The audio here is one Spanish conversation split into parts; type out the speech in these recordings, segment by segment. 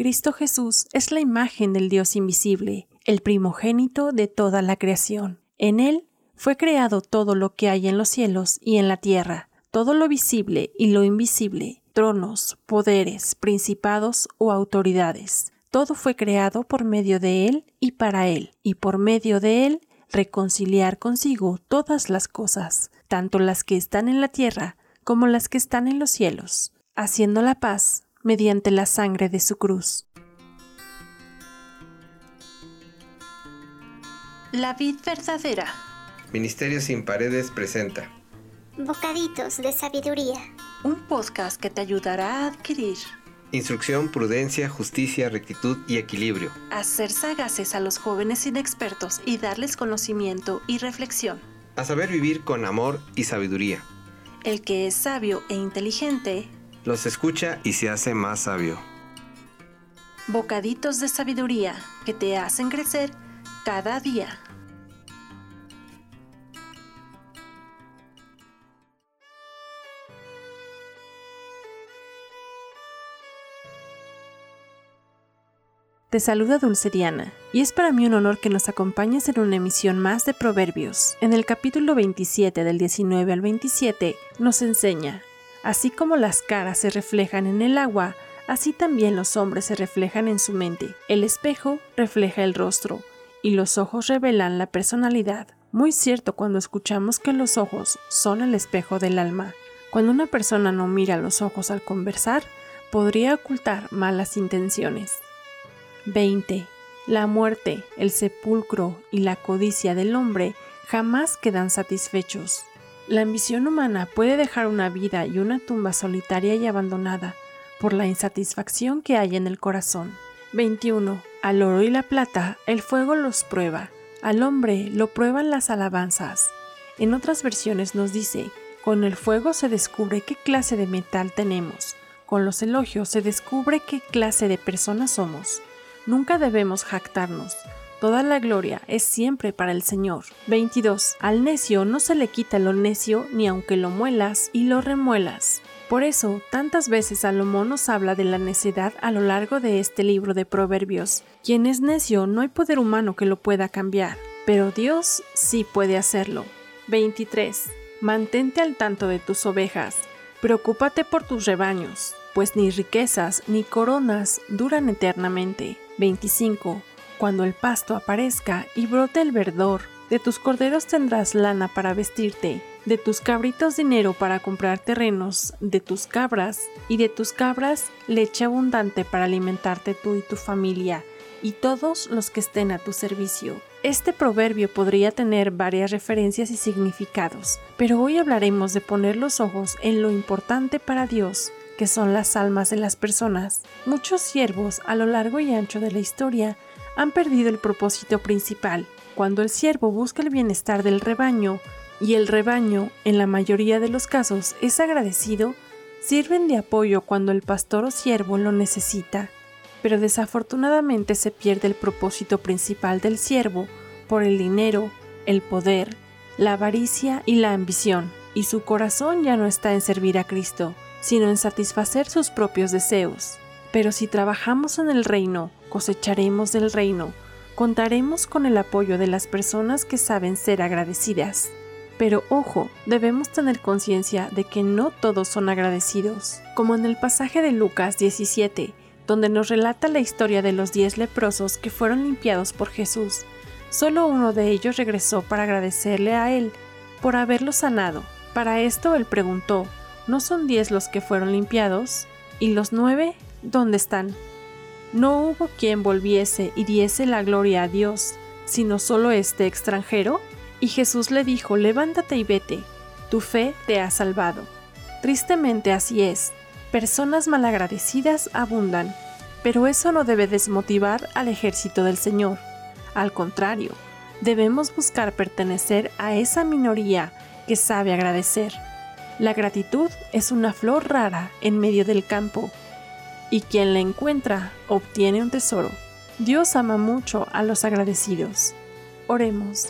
Cristo Jesús es la imagen del Dios invisible, el primogénito de toda la creación. En Él fue creado todo lo que hay en los cielos y en la tierra, todo lo visible y lo invisible, tronos, poderes, principados o autoridades. Todo fue creado por medio de Él y para Él, y por medio de Él reconciliar consigo todas las cosas, tanto las que están en la tierra como las que están en los cielos, haciendo la paz mediante la sangre de su cruz. La vid verdadera. Ministerio sin paredes presenta Bocaditos de sabiduría. Un podcast que te ayudará a adquirir instrucción, prudencia, justicia, rectitud y equilibrio. a ser sagaces a los jóvenes inexpertos y darles conocimiento y reflexión. A saber vivir con amor y sabiduría. El que es sabio e inteligente, Los escucha y se hace más sabio. bocaditos de sabiduría que te hacen crecer cada día. Te saluda Dulce Diana, y es para mí un honor que nos acompañes en una emisión más de Proverbios. En el capítulo 27 del 19 al 27 nos enseña, así como las caras se reflejan en el agua, así también los hombres se reflejan en su mente. El espejo refleja el rostro, y los ojos revelan la personalidad. Muy cierto cuando escuchamos que los ojos son el espejo del alma. Cuando una persona no mira los ojos al conversar, podría ocultar malas intenciones. 20. La muerte, el sepulcro y la codicia del hombre jamás quedan satisfechos. La ambición humana puede dejar una vida y una tumba solitaria y abandonada por la insatisfacción que hay en el corazón. 21. Al oro y la plata el fuego los prueba, al hombre lo prueban las alabanzas. En otras versiones nos dice, con el fuego se descubre qué clase de metal tenemos, con los elogios se descubre qué clase de personas somos. Nunca debemos jactarnos. Toda la gloria es siempre para el Señor. 22. Al necio no se le quita lo necio ni aunque lo muelas y lo remuelas. Por eso, tantas veces Salomón nos habla de la necedad a lo largo de este libro de Proverbios. Quien es necio no hay poder humano que lo pueda cambiar, pero Dios sí puede hacerlo. 23. Mantente al tanto de tus ovejas. Preocúpate por tus rebaños, pues ni riquezas ni coronas duran eternamente. 25. Cuando el pasto aparezca y brote el verdor, de tus corderos tendrás lana para vestirte, de tus cabritos dinero para comprar terrenos, de tus cabras y de tus cabras leche abundante para alimentarte tú y tu familia y todos los que estén a tu servicio. Este proverbio podría tener varias referencias y significados, pero hoy hablaremos de poner los ojos en lo importante para Dios, que son las almas de las personas. Muchos siervos a lo largo y ancho de la historia han perdido el propósito principal. Cuando el siervo busca el bienestar del rebaño y el rebaño, en la mayoría de los casos, es agradecido, sirven de apoyo cuando el pastor o siervo lo necesita. Pero desafortunadamente se pierde el propósito principal del siervo por el dinero, el poder, la avaricia y la ambición, y su corazón ya no está en servir a Cristo, sino en satisfacer sus propios deseos. Pero si trabajamos en el reino, cosecharemos del reino, contaremos con el apoyo de las personas que saben ser agradecidas. Pero ojo, debemos tener conciencia de que no todos son agradecidos. Como en el pasaje de Lucas 17, donde nos relata la historia de los diez leprosos que fueron limpiados por Jesús. Solo uno de ellos regresó para agradecerle a él por haberlo sanado. Para esto él preguntó, ¿no son diez los que fueron limpiados? ¿Y los nueve? ¿Dónde están? No hubo quien volviese y diese la gloria a Dios, sino solo este extranjero. Y Jesús le dijo, levántate y vete, tu fe te ha salvado. Tristemente así es, personas malagradecidas abundan, pero eso no debe desmotivar al ejército del Señor. Al contrario, debemos buscar pertenecer a esa minoría que sabe agradecer. La gratitud es una flor rara en medio del campo, y quien la encuentra obtiene un tesoro. Dios ama mucho a los agradecidos. Oremos.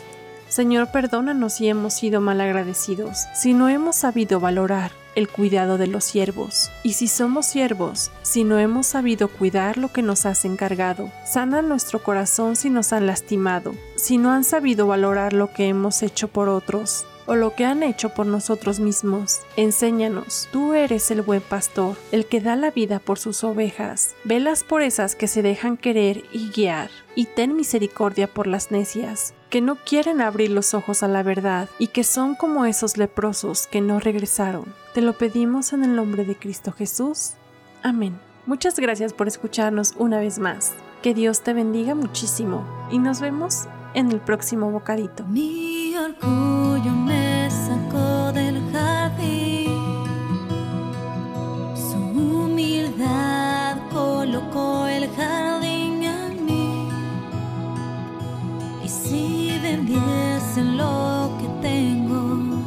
Señor, perdónanos si hemos sido malagradecidos, si no hemos sabido valorar el cuidado de los siervos. Y si somos siervos, si no hemos sabido cuidar lo que nos has encargado, sana nuestro corazón si nos han lastimado, si no han sabido valorar lo que hemos hecho por otros, o lo que han hecho por nosotros mismos. Enséñanos, tú eres el buen pastor, el que da la vida por sus ovejas. Velas por esas que se dejan querer y guiar, y ten misericordia por las necias, que no quieren abrir los ojos a la verdad y que son como esos leprosos que no regresaron. Te lo pedimos en el nombre de Cristo Jesús. Amén. Muchas gracias por escucharnos una vez más. Que Dios te bendiga muchísimo y nos vemos en el próximo bocadito. Mi si vendiesen lo que tengo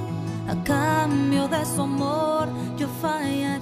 a cambio de su amor, yo fallaría.